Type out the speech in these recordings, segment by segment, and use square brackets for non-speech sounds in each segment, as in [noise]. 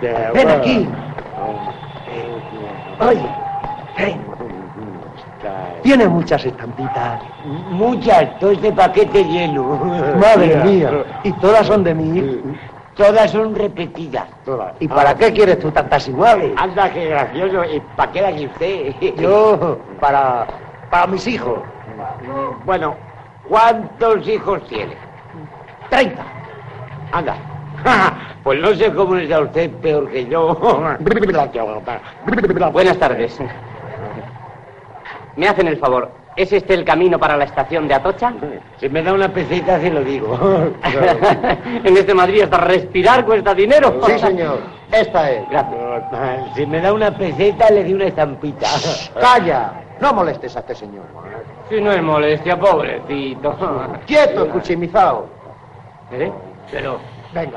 Ven aquí. Oye, ven. Tiene muchas estampitas. Muchas, todo este paquete lleno. Madre mía. Y todas son de mí. Todas son repetidas. ¿Y para qué quieres tú tantas iguales? Anda, qué gracioso. ¿Y para qué la quiere usted? Yo, para, para mis hijos. Bueno, ¿cuántos hijos tiene? Treinta. Anda. [laughs] Pues no sé cómo da usted peor que yo. [laughs] Buenas tardes. ¿Me hacen el favor? ¿Es este el camino para la estación de Atocha? Si me da una peseta, se lo digo. [laughs] en este Madrid hasta respirar cuesta dinero. Sí, señor. Esta es. Gracias. Si me da una peseta, le di una estampita. Calla. No molestes a este señor. Si no es molestia, pobrecito. Quieto, cuchimizao. ¿Eh? Pero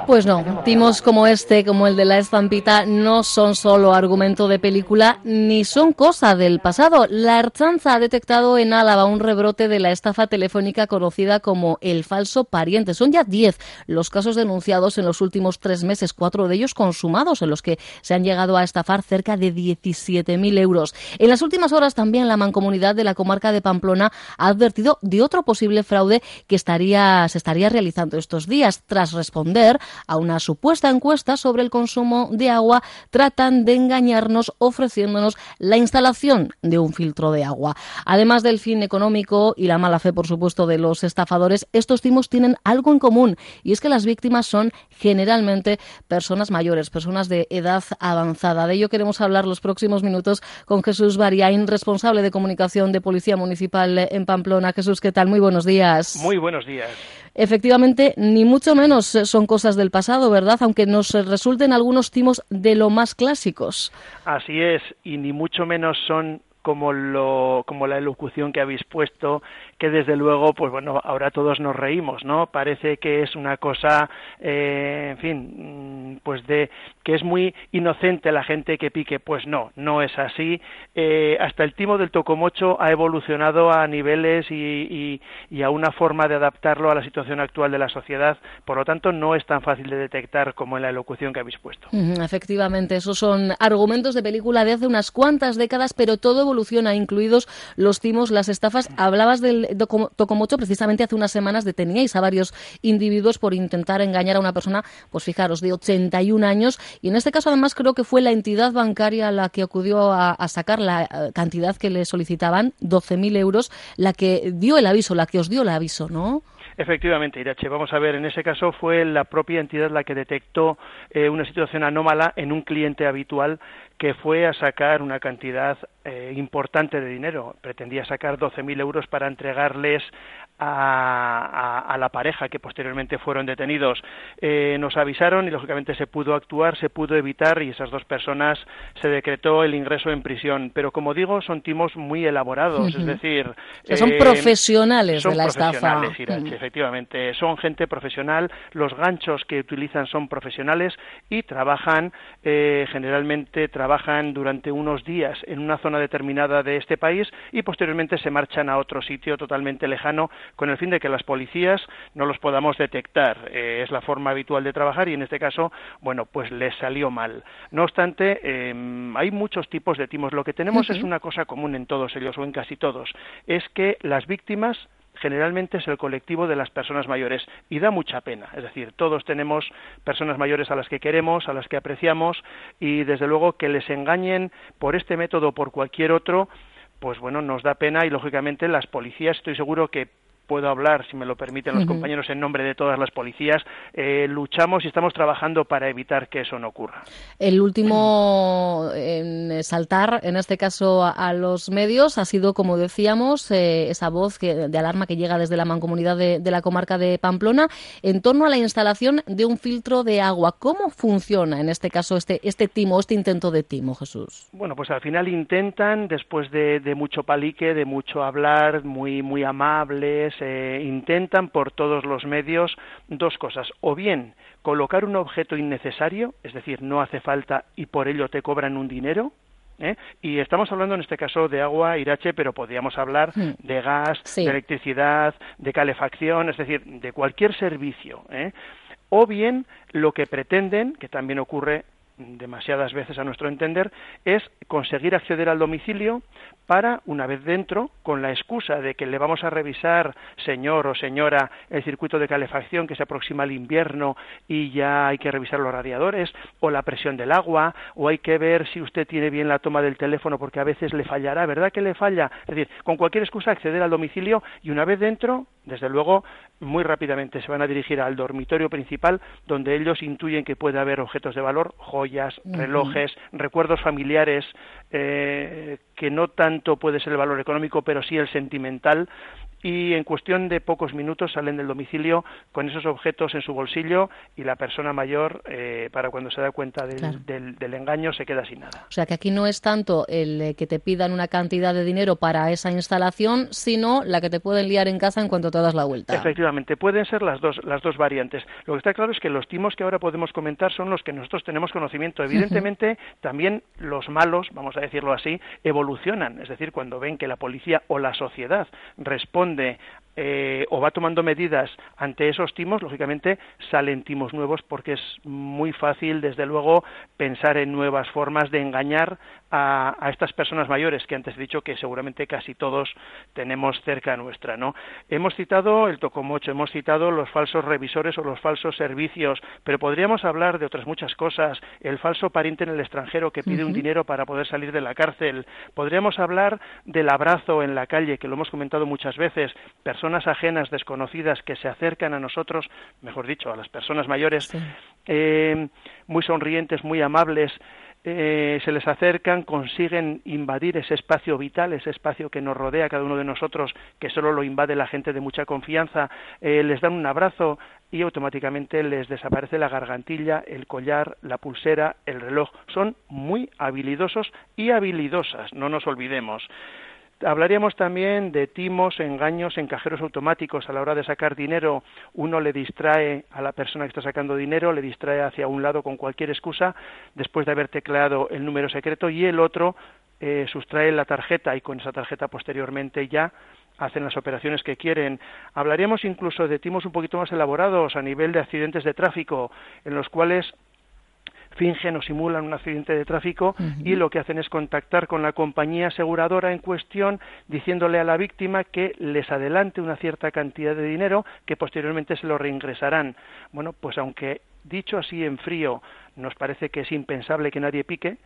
pues no, timos como este, como el de la estampita, no son solo argumento de película ni son cosa del pasado. La Archanza ha detectado en Álava un rebrote de la estafa telefónica conocida como el falso pariente. Son ya 10 los casos denunciados en los últimos tres meses, cuatro de ellos consumados, en los que se han llegado a estafar cerca de 17.000 euros. En las últimas horas también la mancomunidad de la comarca de Pamplona ha advertido de otro posible fraude que estaría, se estaría realizando estos días tras responder a una supuesta encuesta sobre el consumo de agua, tratan de engañarnos ofreciéndonos la instalación de un filtro de agua. Además del fin económico y la mala fe, por supuesto, de los estafadores, estos timos tienen algo en común y es que las víctimas son generalmente personas mayores, personas de edad avanzada. De ello queremos hablar los próximos minutos con Jesús Bariain, responsable de comunicación de Policía Municipal en Pamplona. Jesús, ¿qué tal? Muy buenos días. Muy buenos días. Efectivamente, ni mucho menos son cosas del pasado, ¿verdad? Aunque nos resulten algunos timos de lo más clásicos. Así es, y ni mucho menos son como lo como la elocución que habéis puesto que desde luego, pues bueno, ahora todos nos reímos, ¿no? Parece que es una cosa, eh, en fin, mm, pues de que es muy inocente la gente que pique, pues no, no es así. Eh, hasta el timo del tocomocho ha evolucionado a niveles y, y, a una forma de adaptarlo a la situación actual de la sociedad, por lo tanto no es tan fácil de detectar como en la elocución que habéis puesto. Efectivamente, esos son argumentos de película de hace unas cuantas décadas, pero todo evoluciona, incluidos los timos, las estafas. Hablabas del Tocomocho, precisamente hace unas semanas deteníais a varios individuos por intentar engañar a una persona, pues fijaros, de 81 años. Y en este caso, además, creo que fue la entidad bancaria la que acudió a, sacar la eh, cantidad que le solicitaban, 12.000 euros, la que dio el aviso, la que os dio el aviso, ¿no? Efectivamente, Irache. Vamos a ver, en ese caso fue la propia entidad la que detectó eh, una situación anómala en un cliente habitual que fue a sacar una cantidad eh, importante de dinero. Pretendía sacar 12.000 euros para entregarles a, la pareja que posteriormente fueron detenidos. Eh, nos avisaron y lógicamente se pudo actuar, se pudo evitar y esas dos personas se decretó el ingreso en prisión. Pero como digo, son timos muy elaborados, es decir, son eh, profesionales de la estafa. efectivamente, son gente profesional. Los ganchos que utilizan son profesionales y trabajan generalmente trabajan durante unos días en una zona determinada de este país y posteriormente se marchan a otro sitio totalmente lejano con el fin de que las policías no los podamos detectar. Eh, es la forma habitual de trabajar y en este caso, bueno, pues les salió mal. No obstante, em, hay muchos tipos de timos. Lo que tenemos es una cosa común en todos ellos o en casi todos, es que las víctimas generalmente es el colectivo de las personas mayores y da mucha pena. Es decir, todos tenemos personas mayores a las que queremos, a las que apreciamos y desde luego que les engañen por este método o por cualquier otro, pues bueno, nos da pena y lógicamente las policías estoy seguro que puedo hablar, si me lo permiten los compañeros, en nombre de todas las policías, eh, luchamos y estamos trabajando para evitar que eso no ocurra. El último en saltar, en este caso, a, los medios ha sido, como decíamos, eh, esa voz de alarma que llega desde la mancomunidad de, la comarca de Pamplona en torno a la instalación de un filtro de agua. ¿Cómo funciona en este caso este, este timo, este intento de timo, Jesús? Bueno, pues al final intentan, después de, de mucho palique, de mucho hablar, muy, muy amables, se intentan por todos los medios dos cosas, o bien colocar un objeto innecesario, es decir, no hace falta y por ello te cobran un dinero, ¿eh? Y estamos hablando en este caso de agua, irache, pero podríamos hablar hmm. de gas, de electricidad, de calefacción, es decir, de cualquier servicio. ¿eh? O bien lo que pretenden, que también ocurre demasiadas veces a nuestro entender, es conseguir acceder al domicilio para, una vez dentro, con la excusa de que le vamos a revisar, señor o señora, el circuito de calefacción que se aproxima al invierno y ya hay que revisar los radiadores, o la presión del agua, o hay que ver si usted tiene bien la toma del teléfono porque a veces le fallará, ¿verdad que le falla? Es decir, con cualquier excusa acceder al domicilio y una vez dentro, desde luego, muy rápidamente se van a dirigir al dormitorio principal donde ellos intuyen que puede haber objetos de valor, joyas, relojes, recuerdos familiares, eh, que no tanto puede ser el valor económico, pero sí el sentimental, y en cuestión de pocos minutos salen del domicilio con esos objetos en su bolsillo y la persona mayor, eh, para cuando se da cuenta del, del, engaño, se queda sin nada. O sea que aquí no es tanto el que te pidan una cantidad de dinero para esa instalación, sino la que te pueden liar en casa en cuanto te das la vuelta. Efectivamente, pueden ser las dos, las dos variantes. Lo que está claro es que los timos que ahora podemos comentar son los que nosotros tenemos conocimiento. Evidentemente, también los malos, vamos a decirlo así, evolucionan. Es decir, cuando ven que la policía o la sociedad responde eh, o va tomando medidas ante esos timos, lógicamente salen timos nuevos porque es muy fácil, desde luego, pensar en nuevas formas de engañar a, estas personas mayores que antes he dicho que seguramente casi todos tenemos cerca nuestra, ¿no? Hemos citado el tocomocho, hemos citado los falsos revisores o los falsos servicios, pero podríamos hablar de otras muchas cosas, el falso pariente en el extranjero que pide un dinero para poder salir de la cárcel, podríamos hablar del abrazo en la calle, que lo hemos comentado muchas veces, personas ajenas, desconocidas, que se acercan a nosotros, mejor dicho, a las personas mayores, eh, muy sonrientes, muy amables, eh, se les acercan, consiguen invadir ese espacio vital, ese espacio que nos rodea a cada uno de nosotros, que solo lo invade la gente de mucha confianza, eh, les dan un abrazo y automáticamente les desaparece la gargantilla, el collar, la pulsera, el reloj. Son muy habilidosos y habilidosas, no nos olvidemos. Hablaríamos también de timos, engaños en cajeros automáticos a la hora de sacar dinero. Uno le distrae a la persona que está sacando dinero, le distrae hacia un lado con cualquier excusa después de haber tecleado el número secreto y el otro eh, sustrae la tarjeta y con esa tarjeta posteriormente ya hacen las operaciones que quieren. Hablaríamos incluso de timos un poquito más elaborados a nivel de accidentes de tráfico, en los cuales fingen o simulan un accidente de tráfico y lo que hacen es contactar con la compañía aseguradora en cuestión diciéndole a la víctima que les adelante una cierta cantidad de dinero que posteriormente se lo reingresarán. Bueno, pues aunque dicho así en frío nos parece que es impensable que nadie pique,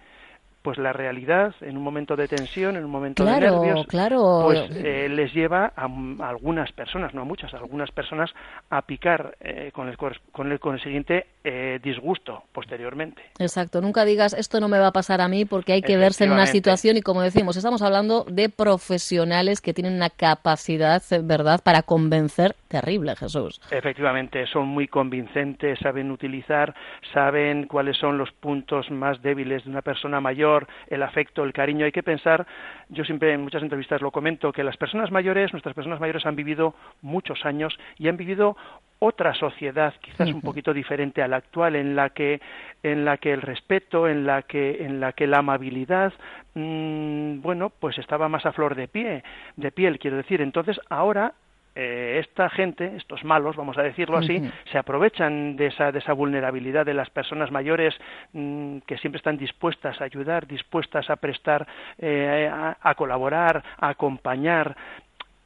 pues la realidad en un momento de tensión, en un momento de nervios, pues eh, les lleva a, algunas personas, no a muchas, a algunas personas a picar eh, con, el, con, el, con el siguiente eh, disgusto posteriormente. Exacto, nunca digas esto no me va a pasar a mí porque hay que verse en una situación y como decimos, estamos hablando de profesionales que tienen una capacidad, ¿verdad?, para convencer terrible, Jesús. Efectivamente, son muy convincentes, saben utilizar, saben cuáles son los puntos más débiles de una persona mayor, el afecto, el cariño. Hay que pensar, yo siempre en muchas entrevistas lo comento, que las personas mayores, nuestras personas mayores han vivido muchos años y han vivido otra sociedad quizás un poquito diferente a la actual en la que en la que el respeto en la que en la que la amabilidad mm, bueno pues estaba más a flor de pie de piel quiero decir entonces ahora eh, esta gente, estos malos, vamos a decirlo así, se aprovechan de esa, de esa vulnerabilidad de las personas mayores mm, que siempre están dispuestas a ayudar, dispuestas a prestar, eh, a, colaborar, a acompañar,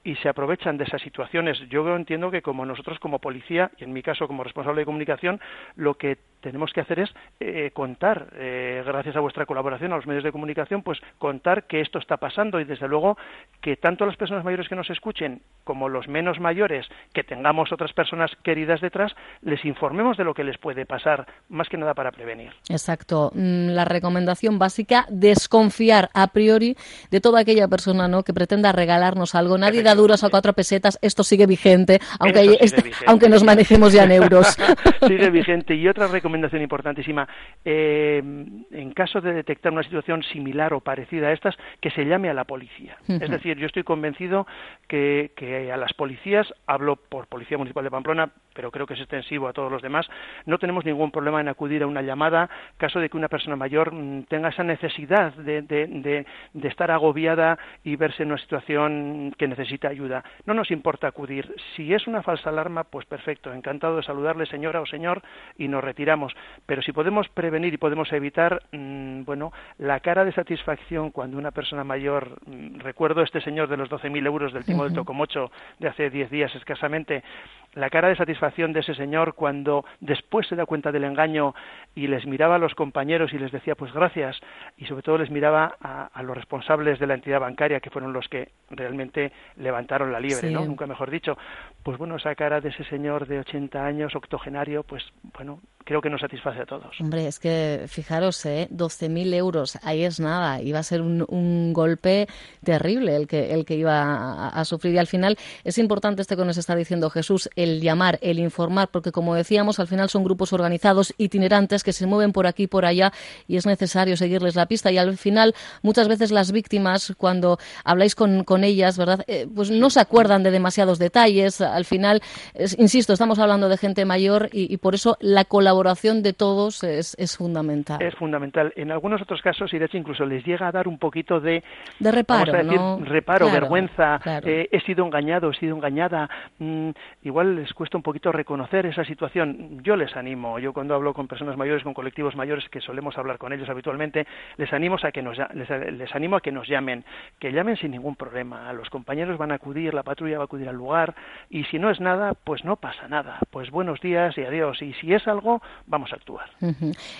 y se aprovechan de esas situaciones. Yo entiendo que como nosotros como policía, y en mi caso como responsable de comunicación, lo que tenemos que hacer es eh, contar, eh, gracias a vuestra colaboración, a los medios de comunicación, pues contar que esto está pasando y desde luego que tanto las personas mayores que nos escuchen como los menos mayores, que tengamos otras personas queridas detrás, les informemos de lo que les puede pasar, más que nada para prevenir. Exacto. Mm, la recomendación básica, desconfiar a priori de toda aquella persona ¿no? que pretenda regalarnos algo. Nadie da duros a cuatro pesetas, esto sigue vigente, aunque, este, aunque nos manejemos ya en euros. [laughs] sigue vigente. Y otra recomendación recomendación importantísima. Eh, en caso de detectar una situación similar o parecida a estas, que se llame a la policía. Es decir, yo estoy convencido que, que a las policías, hablo por Policía Municipal de Pamplona, pero creo que es extensivo a todos los demás, no tenemos ningún problema en acudir a una llamada, caso de que una persona mayor mm, tenga esa necesidad de, de, de, estar agobiada y verse en una situación que necesita ayuda. No nos importa acudir. Si es una falsa alarma, pues perfecto, encantado de saludarle señora o señor y nos retiramos. Pero si podemos prevenir y podemos evitar, mm, bueno, la cara de satisfacción cuando una persona mayor, mm, recuerdo este señor de los 12.000 euros del timo del Tocomocho de hace 10 días escasamente, la cara de satisfacción de ese señor cuando después se da cuenta del engaño y les miraba a los compañeros y les decía pues gracias y sobre todo les miraba a, los responsables de la entidad bancaria que fueron los que realmente levantaron la liebre, ¿no? Nunca mejor dicho. Pues bueno, esa cara de ese señor de 80 años, octogenario, pues bueno, creo que nos satisface a todos. Hombre, es que fijaros, ¿eh? 12.000 euros, ahí es nada, iba a ser un, golpe terrible el que, el que iba a, a, sufrir. Y al final es importante este que nos está diciendo Jesús, el llamar, el informar, porque como decíamos, al final son grupos organizados, itinerantes, que se mueven por aquí y por allá y es necesario seguirles la pista. Y al final, muchas veces las víctimas, cuando habláis con, con ellas, ¿verdad? Eh, pues no se acuerdan de demasiados detalles. Al final, insisto, estamos hablando de gente mayor y, por eso la colaboración de todos es, es, fundamental. Es fundamental. En algunos otros casos, y de hecho incluso les llega a dar un poquito de... De reparo, reparo, vergüenza, eh, he sido engañado, he sido engañada. Mm, igual les cuesta un poquito reconocer esa situación. Yo les animo, yo cuando hablo con personas mayores, con colectivos mayores que solemos hablar con ellos habitualmente, les animo a que nos, les, animo a que nos llamen, que llamen sin ningún problema. Los compañeros van a acudir, la patrulla va a acudir al lugar y si no es nada, pues no pasa nada. Pues buenos días y adiós. Y si es algo, vamos a actuar.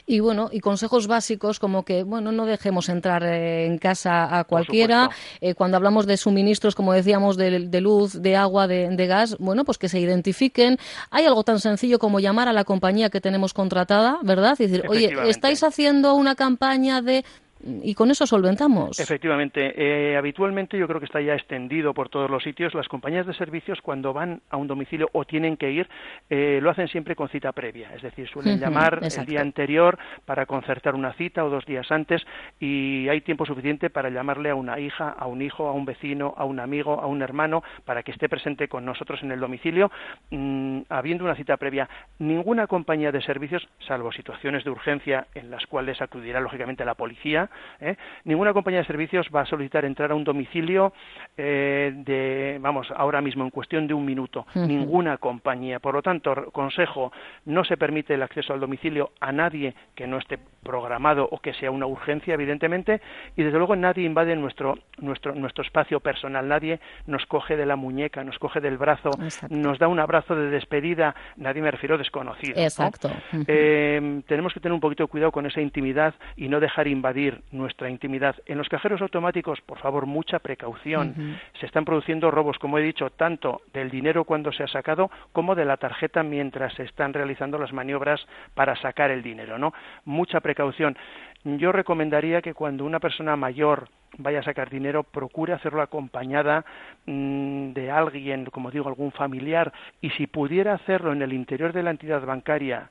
Y bueno, y consejos básicos como que, bueno, no dejemos entrar eh, en casa a cualquiera. Eh, cuando hablamos de suministros, como decíamos, de, luz, de agua, de, de gas, bueno, pues que se identifiquen. Hay algo tan sencillo como llamar a la compañía que tenemos contratada, ¿verdad? Y decir, oye, estáis haciendo una campaña de y con eso solventamos. Efectivamente, eh, habitualmente yo creo que está ya extendido por todos los sitios. Las compañías de servicios cuando van a un domicilio o tienen que ir, eh, lo hacen siempre con cita previa, es decir, suelen llamar el día anterior para concertar una cita o dos días antes y hay tiempo suficiente para llamarle a una hija, a un hijo, a un vecino, a un amigo, a un hermano para que esté presente con nosotros en el domicilio, mm, habiendo una cita previa. Ninguna compañía de servicios, salvo situaciones de urgencia en las cuales acudirá lógicamente la policía, ¿eh? Ninguna compañía de servicios va a solicitar entrar a un domicilio eh, de, vamos, ahora mismo en cuestión de un minuto. Ninguna compañía. Por lo tanto, consejo, no se permite el acceso al domicilio a nadie que no esté programado o que sea una urgencia, evidentemente, y desde luego nadie invade nuestro, nuestro, nuestro espacio personal. Nadie nos coge de la muñeca, nos coge del brazo, nos da un abrazo de despedida. Nadie me refiero desconocido. Exacto. Eh, tenemos que tener un poquito de cuidado con esa intimidad y no dejar invadir nuestra intimidad. En los cajeros automáticos, por favor, mucha precaución. Se están produciendo robos, como he dicho, tanto del dinero cuando se ha sacado como de la tarjeta mientras se están realizando las maniobras para sacar el dinero, ¿no? Mucha precaución. Yo recomendaría que cuando una persona mayor vaya a sacar dinero, procure hacerlo acompañada mm, de alguien, como digo, algún familiar, y si pudiera hacerlo en el interior de la entidad bancaria,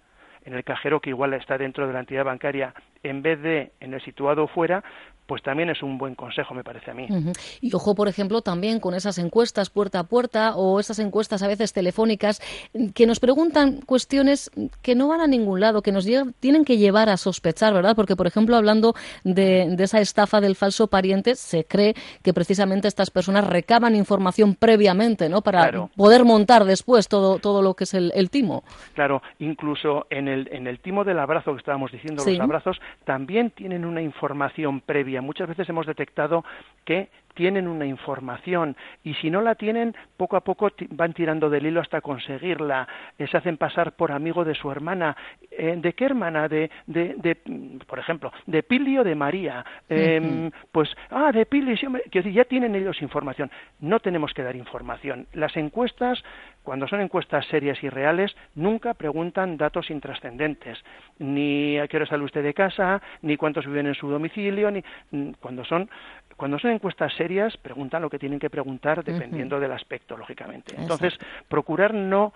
en el cajero que igual está dentro de la entidad bancaria en vez de en el situado fuera, pues también es un buen consejo, me parece a mí. Y ojo, por ejemplo, también con esas encuestas puerta a puerta o esas encuestas a veces telefónicas que nos preguntan cuestiones que no van a ningún lado, que nos tienen que llevar a sospechar, ¿verdad? Porque, por ejemplo, hablando de, esa estafa del falso pariente, se cree que precisamente estas personas recaban información previamente, ¿no? Para poder montar después todo, todo lo que es el, timo. Claro, incluso en el, en el timo del abrazo que estábamos diciendo, los abrazos, también tienen una información previa. Muchas veces hemos detectado que tienen una información y si no la tienen, poco a poco van tirando del hilo hasta conseguirla. se hacen pasar por amigo de su hermana. Eh, ¿De qué hermana? De, de, por ejemplo, de Pili o de María. Em, pues, ah, de Pili, sí, decir, ya tienen ellos información. No tenemos que dar información. Las encuestas, cuando son encuestas serias y reales, nunca preguntan datos intrascendentes. Ni a qué hora sale usted de casa, ni cuántos viven en su domicilio, ni mm, cuando son cuando son encuestas serias, preguntan lo que tienen que preguntar dependiendo del aspecto, lógicamente. Entonces, procurar no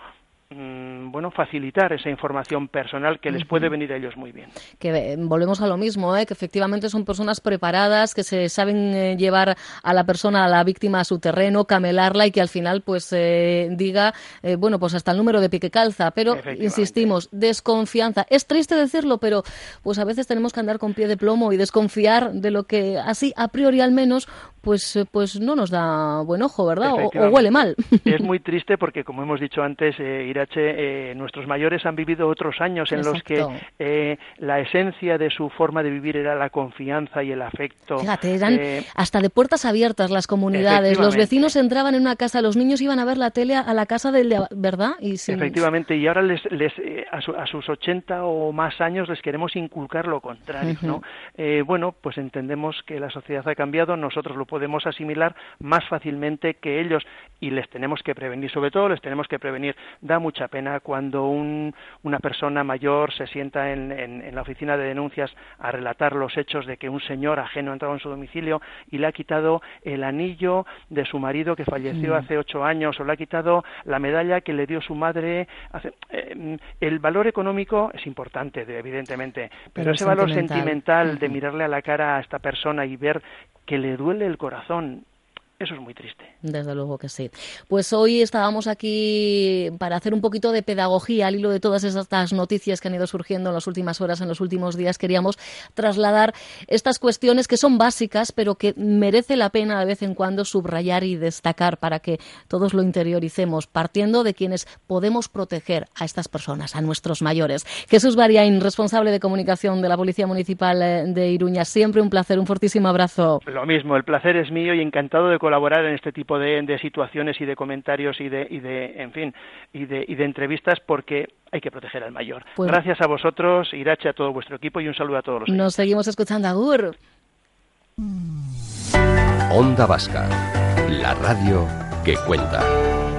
bueno, facilitar esa información personal que les puede venir a ellos muy bien. Que eh, volvemos a lo mismo, ¿eh? que efectivamente son personas preparadas, que se saben eh, llevar a la persona, a la víctima a su terreno, camelarla y que al final pues diga, bueno, pues hasta el número de pique calza, pero insistimos, desconfianza. Es triste decirlo, pero pues a veces tenemos que andar con pie de plomo y desconfiar de lo que así a priori al menos pues pues no nos da buen ojo, ¿verdad? O, huele mal. Es muy [laughs] triste porque como hemos dicho antes, Irache, nuestros mayores han vivido otros años en los que eh, la esencia de su forma de vivir era la confianza y el afecto. Fíjate, eran eh, hasta de puertas abiertas las comunidades. Los vecinos entraban en una casa, los niños iban a ver la tele a la casa del ¿verdad? Y Efectivamente, y ahora les, eh, a, sus 80 o más años les queremos inculcar lo contrario, ¿no? bueno, pues entendemos que la sociedad ha cambiado, nosotros lo podemos asimilar más fácilmente que ellos y les tenemos que prevenir, sobre todo les tenemos que prevenir. Da mucha pena cuando un, una persona mayor se sienta en, en, la oficina de denuncias a relatar los hechos de que un señor ajeno ha entrado en su domicilio y le ha quitado el anillo de su marido que falleció hace ocho años o le ha quitado la medalla que le dio su madre. Hace, eh, el valor económico es importante, evidentemente, pero, ese valor sentimental de mirarle a la cara a esta persona y ver que le duele el corazón eso es muy triste. Desde luego que sí. Pues hoy estábamos aquí para hacer un poquito de pedagogía al hilo de todas estas noticias que han ido surgiendo en las últimas horas, en los últimos días. Queríamos trasladar estas cuestiones que son básicas, pero que merece la pena de vez en cuando subrayar y destacar para que todos lo interioricemos, partiendo de quienes podemos proteger a estas personas, a nuestros mayores. Jesús Bariain, responsable de comunicación de la Policía Municipal eh, de Iruña. Siempre un placer, un fortísimo abrazo. Lo mismo, el placer es mío y encantado de colaborar colaborar en este tipo de, situaciones y de comentarios y de, y de en fin, y de, y de entrevistas porque hay que proteger al mayor. Pues Gracias a vosotros, Irache, a todo vuestro equipo y un saludo a todos los. Nos seguimos escuchando, Agur. Onda Vasca, la radio que cuenta.